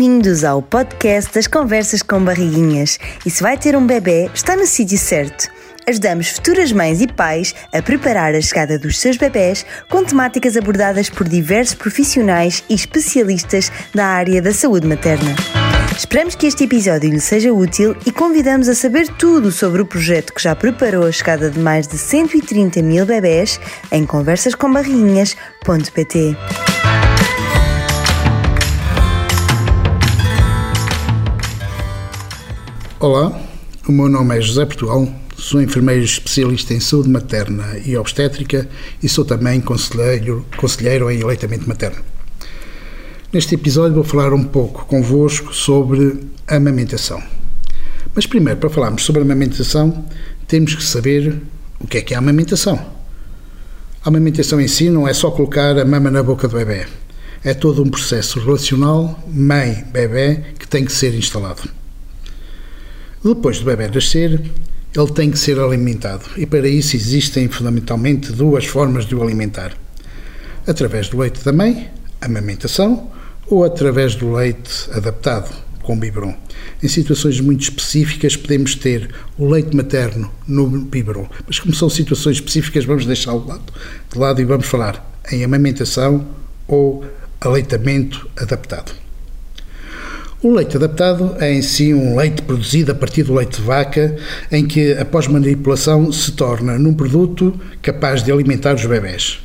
Bem-vindos ao podcast das Conversas com Barriguinhas. E se vai ter um bebê, está no sítio certo. Ajudamos futuras mães e pais a preparar a chegada dos seus bebés com temáticas abordadas por diversos profissionais e especialistas da área da saúde materna. Esperamos que este episódio lhe seja útil e convidamos a saber tudo sobre o projeto que já preparou a chegada de mais de 130 mil bebés em conversascombarriguinhas.pt. Olá, o meu nome é José Portugal, sou enfermeiro especialista em saúde materna e obstétrica e sou também conselheiro, conselheiro em aleitamento materno. Neste episódio vou falar um pouco convosco sobre amamentação. Mas primeiro, para falarmos sobre amamentação, temos que saber o que é que é a amamentação. A amamentação em si não é só colocar a mama na boca do bebê. É todo um processo relacional mãe-bebê que tem que ser instalado. Depois do bebê nascer, ele tem que ser alimentado e para isso existem fundamentalmente duas formas de o alimentar: através do leite da mãe, amamentação, ou através do leite adaptado, com biberon. Em situações muito específicas podemos ter o leite materno no biberon, mas como são situações específicas vamos deixá-lo de lado, de lado e vamos falar em amamentação ou aleitamento adaptado. O leite adaptado é em si um leite produzido a partir do leite de vaca, em que, após manipulação, se torna num produto capaz de alimentar os bebés.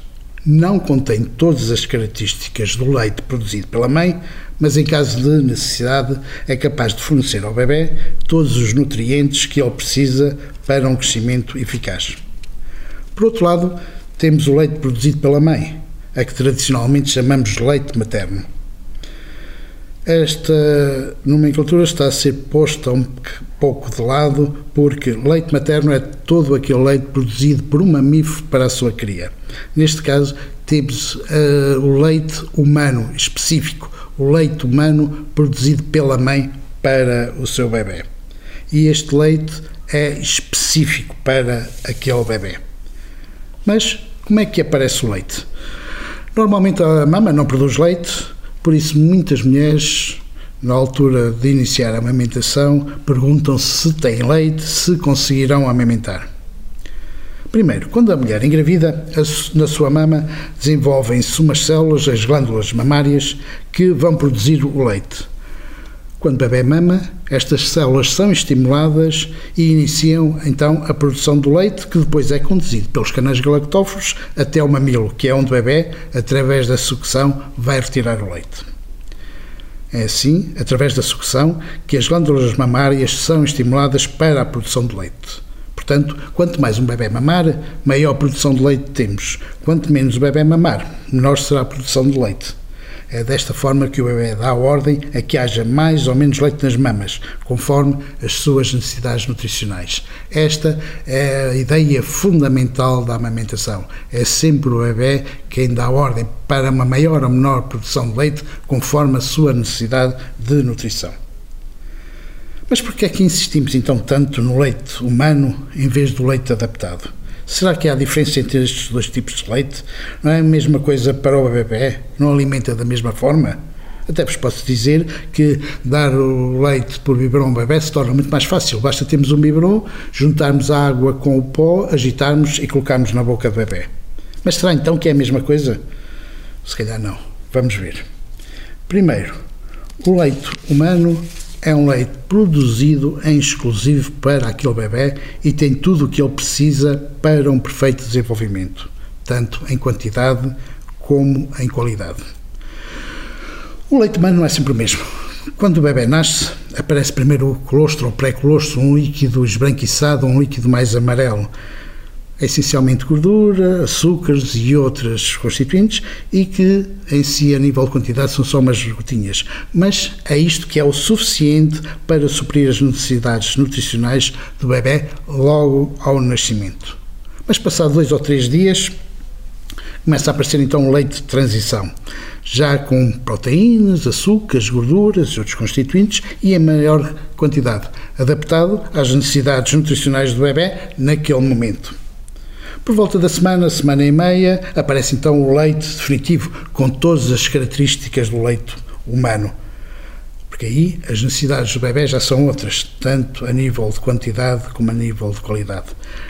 Não contém todas as características do leite produzido pela mãe, mas em caso de necessidade é capaz de fornecer ao bebê todos os nutrientes que ele precisa para um crescimento eficaz. Por outro lado, temos o leite produzido pela mãe, a que tradicionalmente chamamos leite materno. Esta nomenclatura está a ser posta um pouco de lado porque leite materno é todo aquele leite produzido por um mamífero para a sua cria. Neste caso, temos uh, o leite humano específico, o leite humano produzido pela mãe para o seu bebê. E este leite é específico para aquele bebê. Mas como é que aparece o leite? Normalmente a mama não produz leite, por isso, muitas mulheres, na altura de iniciar a amamentação, perguntam se têm leite, se conseguirão amamentar. Primeiro, quando a mulher engravida, na sua mama desenvolvem-se umas células, as glândulas mamárias, que vão produzir o leite. Quando o bebê mama, estas células são estimuladas e iniciam então a produção do leite, que depois é conduzido pelos canais galactóforos até o mamilo, que é onde o bebê, através da sucção, vai retirar o leite. É assim, através da sucção, que as glândulas mamárias são estimuladas para a produção de leite. Portanto, quanto mais um bebê mamar, maior produção de leite temos. Quanto menos o bebê mamar, menor será a produção de leite. É desta forma que o bebê dá ordem a que haja mais ou menos leite nas mamas, conforme as suas necessidades nutricionais. Esta é a ideia fundamental da amamentação. É sempre o bebê quem dá ordem para uma maior ou menor produção de leite, conforme a sua necessidade de nutrição. Mas por que é que insistimos então tanto no leite humano em vez do leite adaptado? Será que há diferença entre estes dois tipos de leite? Não é a mesma coisa para o bebê? Não alimenta da mesma forma? Até vos posso dizer que dar o leite por biberon ao bebê se torna muito mais fácil. Basta termos um biberon, juntarmos a água com o pó, agitarmos e colocarmos na boca do bebê. Mas será então que é a mesma coisa? Se calhar não. Vamos ver. Primeiro, o leite humano é um leite produzido em exclusivo para aquele bebê e tem tudo o que ele precisa para um perfeito desenvolvimento, tanto em quantidade como em qualidade. O leite humano não é sempre o mesmo. Quando o bebê nasce, aparece primeiro o colostro ou pré-colostro, um líquido esbranquiçado, um líquido mais amarelo, essencialmente gordura, açúcares e outras constituintes e que em si a nível de quantidade são só umas gotinhas, mas é isto que é o suficiente para suprir as necessidades nutricionais do bebê logo ao nascimento. Mas passado dois ou três dias começa a aparecer então o leite de transição, já com proteínas, açúcares, gorduras e outros constituintes e em maior quantidade, adaptado às necessidades nutricionais do bebê naquele momento. Por volta da semana, semana e meia, aparece então o leite definitivo, com todas as características do leite humano. porque aí as necessidades do bebê já são outras, tanto a nível de quantidade como a nível de qualidade.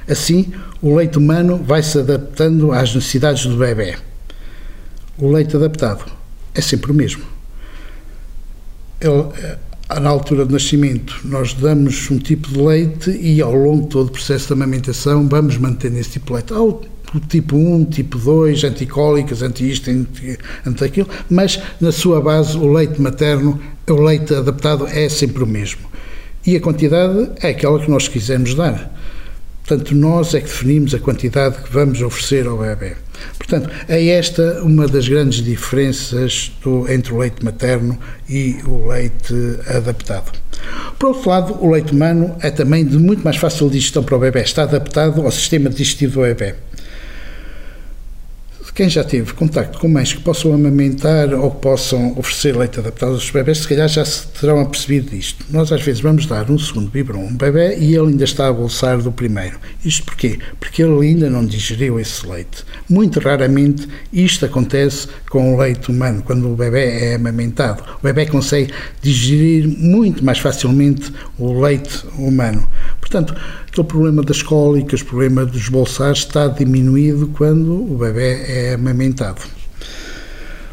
Assim, o leite humano vai se adaptando às necessidades do bebê. O leite adaptado é sempre o mesmo. Ele, eh, na altura do nascimento, nós damos um tipo de leite e ao longo de todo o processo de amamentação vamos mantendo esse tipo de leite. Ao tipo 1, tipo 2, anticólicas, anti-isto, anti-aquilo, mas na sua base o leite materno, o leite adaptado é sempre o mesmo. E a quantidade é aquela que nós quisermos dar. Portanto, nós é que definimos a quantidade que vamos oferecer ao bebê. Portanto, é esta uma das grandes diferenças do, entre o leite materno e o leite adaptado. Por outro lado, o leite humano é também de muito mais fácil digestão para o bebê, está adaptado ao sistema digestivo do bebê. Quem já teve contacto com mães que possam amamentar ou possam oferecer leite adaptado aos bebés, se calhar já se terão apercebido disto. Nós às vezes vamos dar um segundo biberon a um bebê e ele ainda está a bolsar do primeiro. Isto porquê? Porque ele ainda não digeriu esse leite. Muito raramente isto acontece com o leite humano, quando o bebê é amamentado. O bebê consegue digerir muito mais facilmente o leite humano. Portanto, aquele problema das cólicas, problema dos bolsares está diminuído quando o bebê é amamentado.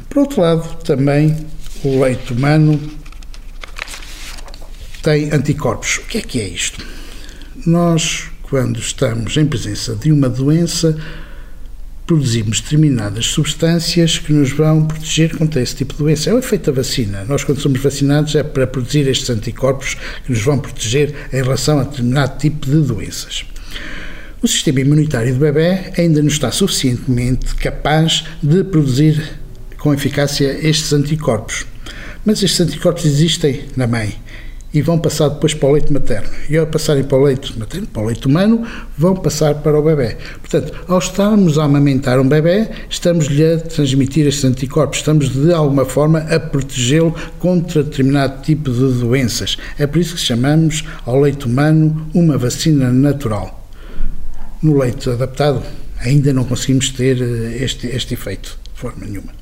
Por outro lado, também o leite humano tem anticorpos. O que é que é isto? Nós, quando estamos em presença de uma doença, produzimos determinadas substâncias que nos vão proteger contra esse tipo de doença. É o efeito da vacina. Nós, quando somos vacinados, é para produzir estes anticorpos que nos vão proteger em relação a determinado tipo de doenças. O sistema imunitário do bebê ainda não está suficientemente capaz de produzir com eficácia estes anticorpos. Mas estes anticorpos existem na mãe e vão passar depois para o leite materno. E ao passarem para o leite materno, para o leite humano, vão passar para o bebê. Portanto, ao estarmos a amamentar um bebê, estamos-lhe a transmitir estes anticorpos, estamos de alguma forma a protegê-lo contra determinado tipo de doenças. É por isso que chamamos ao leite humano uma vacina natural. No leite adaptado, ainda não conseguimos ter eh, este, este efeito de forma nenhuma.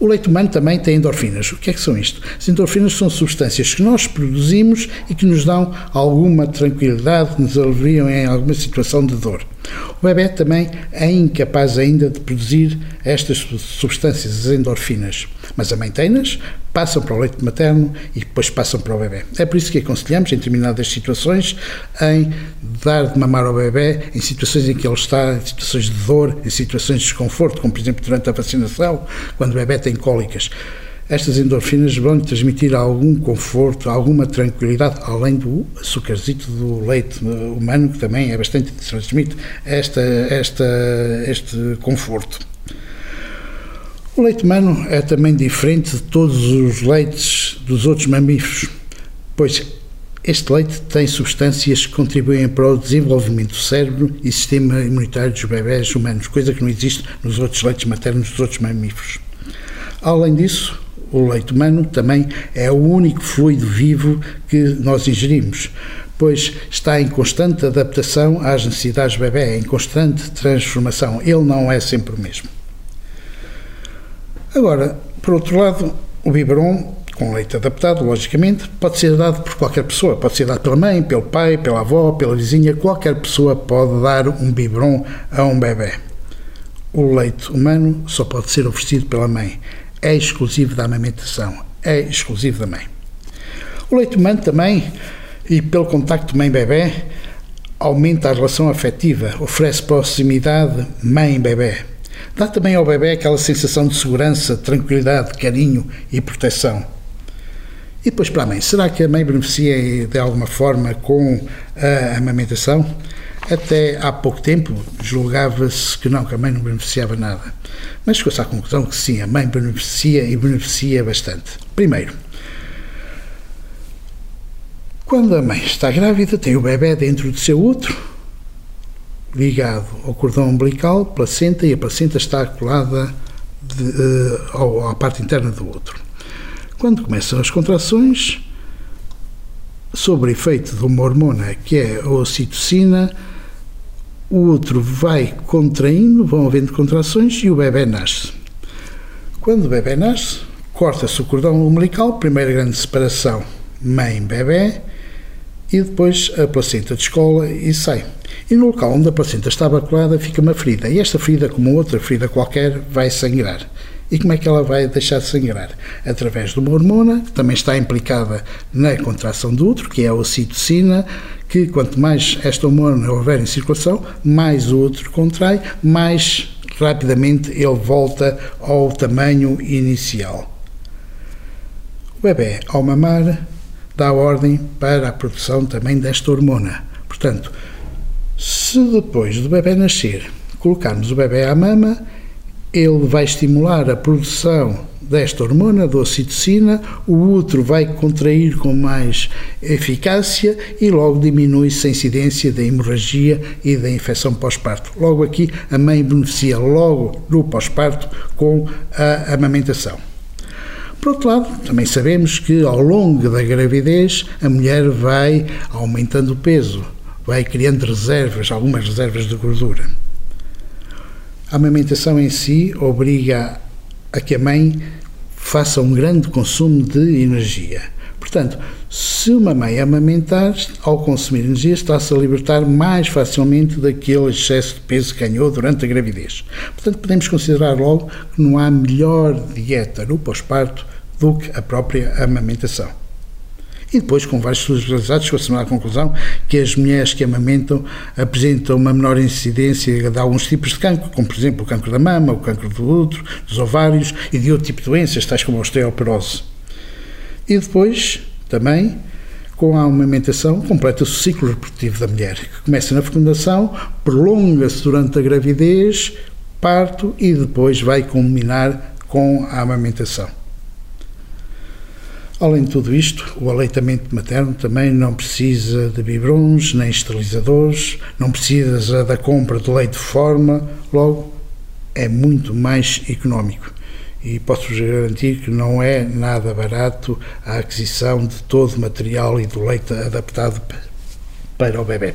O leite humano também tem endorfinas. O que é que são isto? As endorfinas são substâncias que nós produzimos e que nos dão alguma tranquilidade, nos aliviam em alguma situação de dor. O bebê também é incapaz ainda de produzir estas substâncias, as endorfinas, mas a mãe tem-nas, passam para o leite materno e depois passam para o bebê. É por isso que aconselhamos, em determinadas situações, em dar de mamar ao bebê em situações em que ele está, em situações de dor, em situações de desconforto, como por exemplo durante a vacinação, quando o bebê tem cólicas estas endorfinas vão transmitir algum conforto, alguma tranquilidade, além do açúcarzito do leite humano, que também é bastante transmite esta, esta, este conforto. O leite humano é também diferente de todos os leites dos outros mamíferos, pois este leite tem substâncias que contribuem para o desenvolvimento do cérebro e sistema imunitário dos bebés humanos, coisa que não existe nos outros leites maternos dos outros mamíferos. Além disso, o leite humano também é o único fluido vivo que nós ingerimos, pois está em constante adaptação às necessidades do bebê, em constante transformação. Ele não é sempre o mesmo. Agora, por outro lado, o biberon, com leite adaptado, logicamente, pode ser dado por qualquer pessoa. Pode ser dado pela mãe, pelo pai, pela avó, pela vizinha. Qualquer pessoa pode dar um biberon a um bebê. O leite humano só pode ser oferecido pela mãe é exclusivo da amamentação, é exclusivo da mãe. O leite humano também, e pelo contacto mãe-bebê, aumenta a relação afetiva, oferece proximidade mãe-bebê. Dá também ao bebê aquela sensação de segurança, tranquilidade, carinho e proteção. E depois para a mãe, será que a mãe beneficia de alguma forma com a amamentação? Até há pouco tempo julgava-se que não, que a mãe não beneficiava nada. Mas chegou-se à conclusão que sim, a mãe beneficia e beneficia bastante. Primeiro, quando a mãe está grávida, tem o bebê dentro do seu útero, ligado ao cordão umbilical, placenta, e a placenta está colada de, uh, à parte interna do útero. Quando começam as contrações, sob efeito de uma hormona que é a ocitocina, o outro vai contraindo, vão havendo contrações e o bebê nasce. Quando o bebê nasce, corta-se o cordão umbilical, primeira grande separação mãe-bebê, e depois a placenta descola e sai. E no local onde a placenta estava colada fica uma ferida. E esta ferida, como outra ferida qualquer, vai sangrar. E como é que ela vai deixar de sangrar? Através de uma hormona, que também está implicada na contração do útero, que é a ocitocina, que quanto mais esta hormona houver em circulação, mais o útero contrai, mais rapidamente ele volta ao tamanho inicial. O bebê, ao mamar, dá ordem para a produção também desta hormona. Portanto, se depois do bebê nascer colocarmos o bebê à mama, ele vai estimular a produção desta hormona, da ocitocina, o útero vai contrair com mais eficácia e logo diminui-se a incidência da hemorragia e da infecção pós-parto. Logo aqui, a mãe beneficia logo no pós-parto com a amamentação. Por outro lado, também sabemos que ao longo da gravidez a mulher vai aumentando o peso, vai criando reservas, algumas reservas de gordura. A amamentação em si obriga a que a mãe faça um grande consumo de energia. Portanto, se uma mãe amamentar, ao consumir energia, está-se a libertar mais facilmente daquele excesso de peso que ganhou durante a gravidez. Portanto, podemos considerar logo que não há melhor dieta no pós-parto do que a própria amamentação. E depois, com vários estudos realizados, chegou-se à conclusão que as mulheres que amamentam apresentam uma menor incidência de alguns tipos de cancro, como por exemplo o cancro da mama, o cancro do útero, dos ovários e de outro tipo de doenças, tais como a osteoporose. E depois, também, com a amamentação, completa-se o ciclo reprodutivo da mulher, que começa na fecundação, prolonga-se durante a gravidez, parto e depois vai culminar com a amamentação. Além de tudo isto, o aleitamento materno também não precisa de biberons nem esterilizadores, não precisa da compra de leite de forma, logo é muito mais económico. E posso-vos garantir que não é nada barato a aquisição de todo o material e do leite adaptado para o bebê.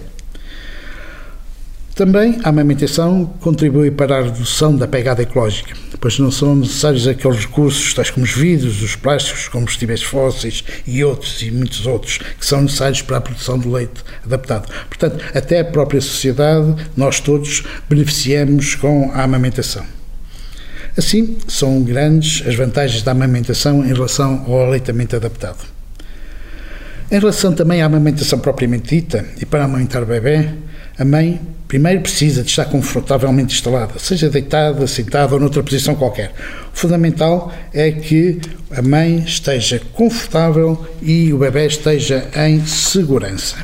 Também a amamentação contribui para a redução da pegada ecológica, pois não são necessários aqueles recursos, tais como os vidros, os plásticos, os combustíveis fósseis e outros, e muitos outros, que são necessários para a produção do leite adaptado. Portanto, até a própria sociedade, nós todos beneficiamos com a amamentação. Assim, são grandes as vantagens da amamentação em relação ao aleitamento adaptado. Em relação também à amamentação propriamente dita, e para amamentar o bebê, a mãe primeiro precisa de estar confortavelmente instalada, seja deitada, sentada ou noutra posição qualquer. O fundamental é que a mãe esteja confortável e o bebê esteja em segurança.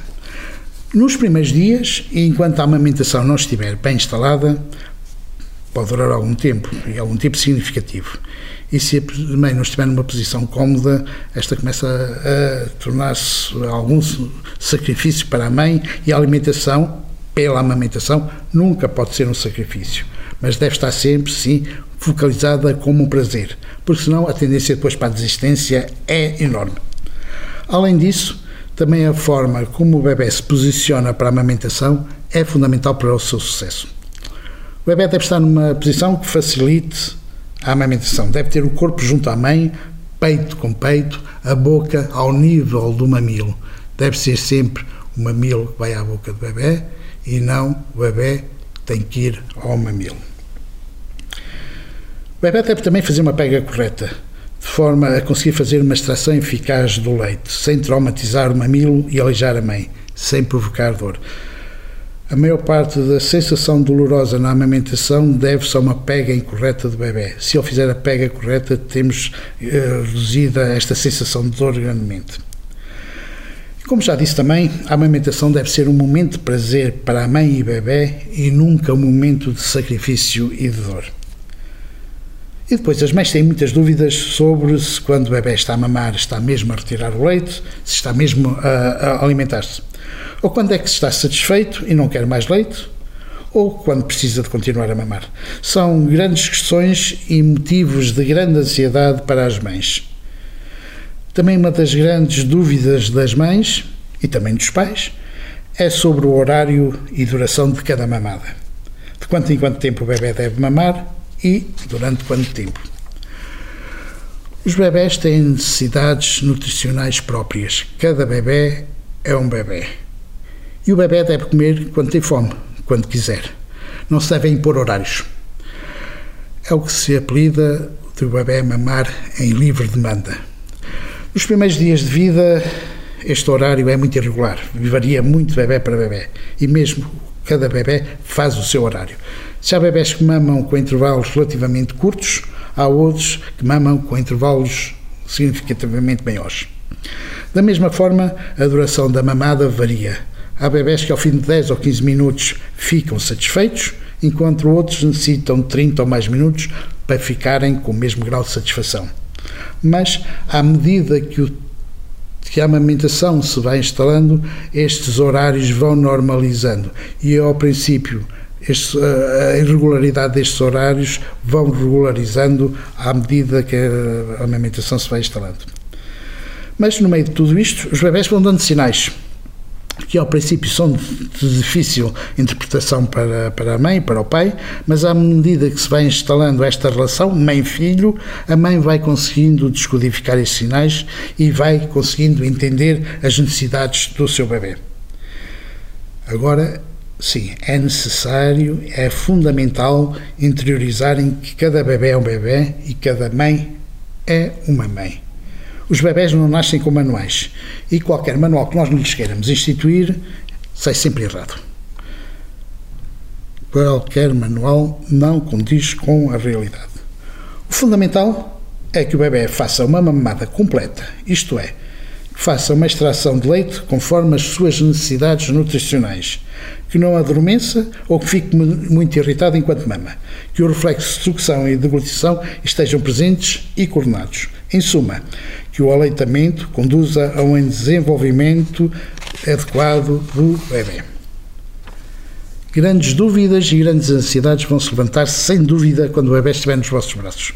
Nos primeiros dias, enquanto a amamentação não estiver bem instalada, pode durar algum tempo, e algum tempo significativo. E se a mãe não estiver numa posição cómoda, esta começa a, a tornar-se algum sacrifício para a mãe e a alimentação pela amamentação nunca pode ser um sacrifício, mas deve estar sempre, sim, focalizada como um prazer, porque senão a tendência depois para a desistência é enorme. Além disso, também a forma como o bebê se posiciona para a amamentação é fundamental para o seu sucesso. O bebê deve estar numa posição que facilite a amamentação. Deve ter o corpo junto à mãe, peito com peito, a boca ao nível do mamilo. Deve ser sempre o mamilo que vai à boca do bebê e não o bebê tem que ir ao mamilo. O bebê deve também fazer uma pega correta, de forma a conseguir fazer uma extração eficaz do leite, sem traumatizar o mamilo e aleijar a mãe, sem provocar dor. A maior parte da sensação dolorosa na amamentação deve-se a uma pega incorreta do bebê. Se ele fizer a pega correta, temos uh, reduzida esta sensação de dor grandemente. Como já disse também, a amamentação deve ser um momento de prazer para a mãe e bebê e nunca um momento de sacrifício e de dor. E depois as mães têm muitas dúvidas sobre se quando o bebê está a mamar está mesmo a retirar o leite, se está mesmo a, a alimentar-se. Ou quando é que está satisfeito e não quer mais leite, ou quando precisa de continuar a mamar. São grandes questões e motivos de grande ansiedade para as mães. Também uma das grandes dúvidas das mães e também dos pais é sobre o horário e duração de cada mamada. De quanto em quanto tempo o bebê deve mamar e durante quanto tempo. Os bebés têm necessidades nutricionais próprias. Cada bebê é um bebê. E o bebê deve comer quando tem fome, quando quiser. Não se devem impor horários. É o que se apelida de o bebê mamar em livre demanda. Nos primeiros dias de vida, este horário é muito irregular, varia muito bebê para bebê. E mesmo cada bebê faz o seu horário. Se há bebés que mamam com intervalos relativamente curtos, há outros que mamam com intervalos significativamente maiores. Da mesma forma, a duração da mamada varia. Há bebés que ao fim de 10 ou 15 minutos ficam satisfeitos, enquanto outros necessitam de 30 ou mais minutos para ficarem com o mesmo grau de satisfação. Mas, à medida que, o, que a amamentação se vai instalando, estes horários vão normalizando e, ao princípio, a irregularidade destes horários vão regularizando à medida que a amamentação se vai instalando. Mas no meio de tudo isto, os bebés vão dando sinais que ao princípio são de difícil interpretação para, para a mãe e para o pai, mas à medida que se vai instalando esta relação mãe-filho, a mãe vai conseguindo descodificar esses sinais e vai conseguindo entender as necessidades do seu bebê. Agora, sim, é necessário, é fundamental interiorizarem que cada bebê é um bebê e cada mãe é uma mãe. Os bebés não nascem com manuais e qualquer manual que nós lhes queiramos instituir sai sempre errado. Qualquer manual não condiz com a realidade. O fundamental é que o bebê faça uma mamada completa, isto é, que faça uma extração de leite conforme as suas necessidades nutricionais, que não adormeça ou que fique muito irritado enquanto mama, que o reflexo de sucção e deglutição estejam presentes e coordenados. Em suma, que o aleitamento conduza a um desenvolvimento adequado do bebê. Grandes dúvidas e grandes ansiedades vão se levantar, sem dúvida, quando o bebê estiver nos vossos braços.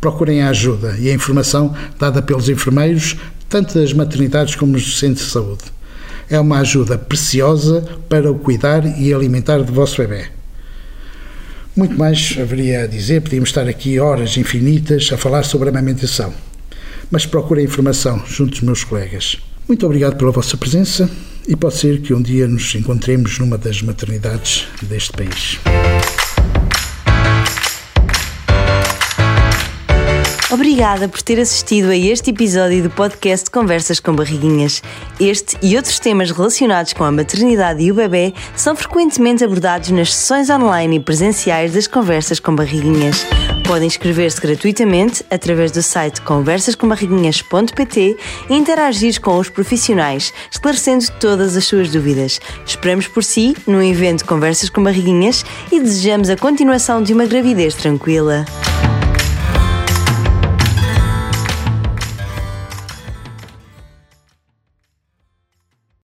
Procurem a ajuda e a informação dada pelos enfermeiros, tanto das maternidades como dos centros de saúde. É uma ajuda preciosa para o cuidar e alimentar do vosso bebê. Muito mais haveria a dizer, podíamos estar aqui horas infinitas a falar sobre a amamentação mas procurem informação junto dos meus colegas. Muito obrigado pela vossa presença e pode ser que um dia nos encontremos numa das maternidades deste país. Obrigada por ter assistido a este episódio do podcast Conversas com Barriguinhas. Este e outros temas relacionados com a maternidade e o bebê são frequentemente abordados nas sessões online e presenciais das Conversas com Barriguinhas. Podem inscrever-se gratuitamente através do site conversascombarriguinhas.pt e interagir com os profissionais, esclarecendo todas as suas dúvidas. Esperamos por si no evento Conversas com Barriguinhas e desejamos a continuação de uma gravidez tranquila.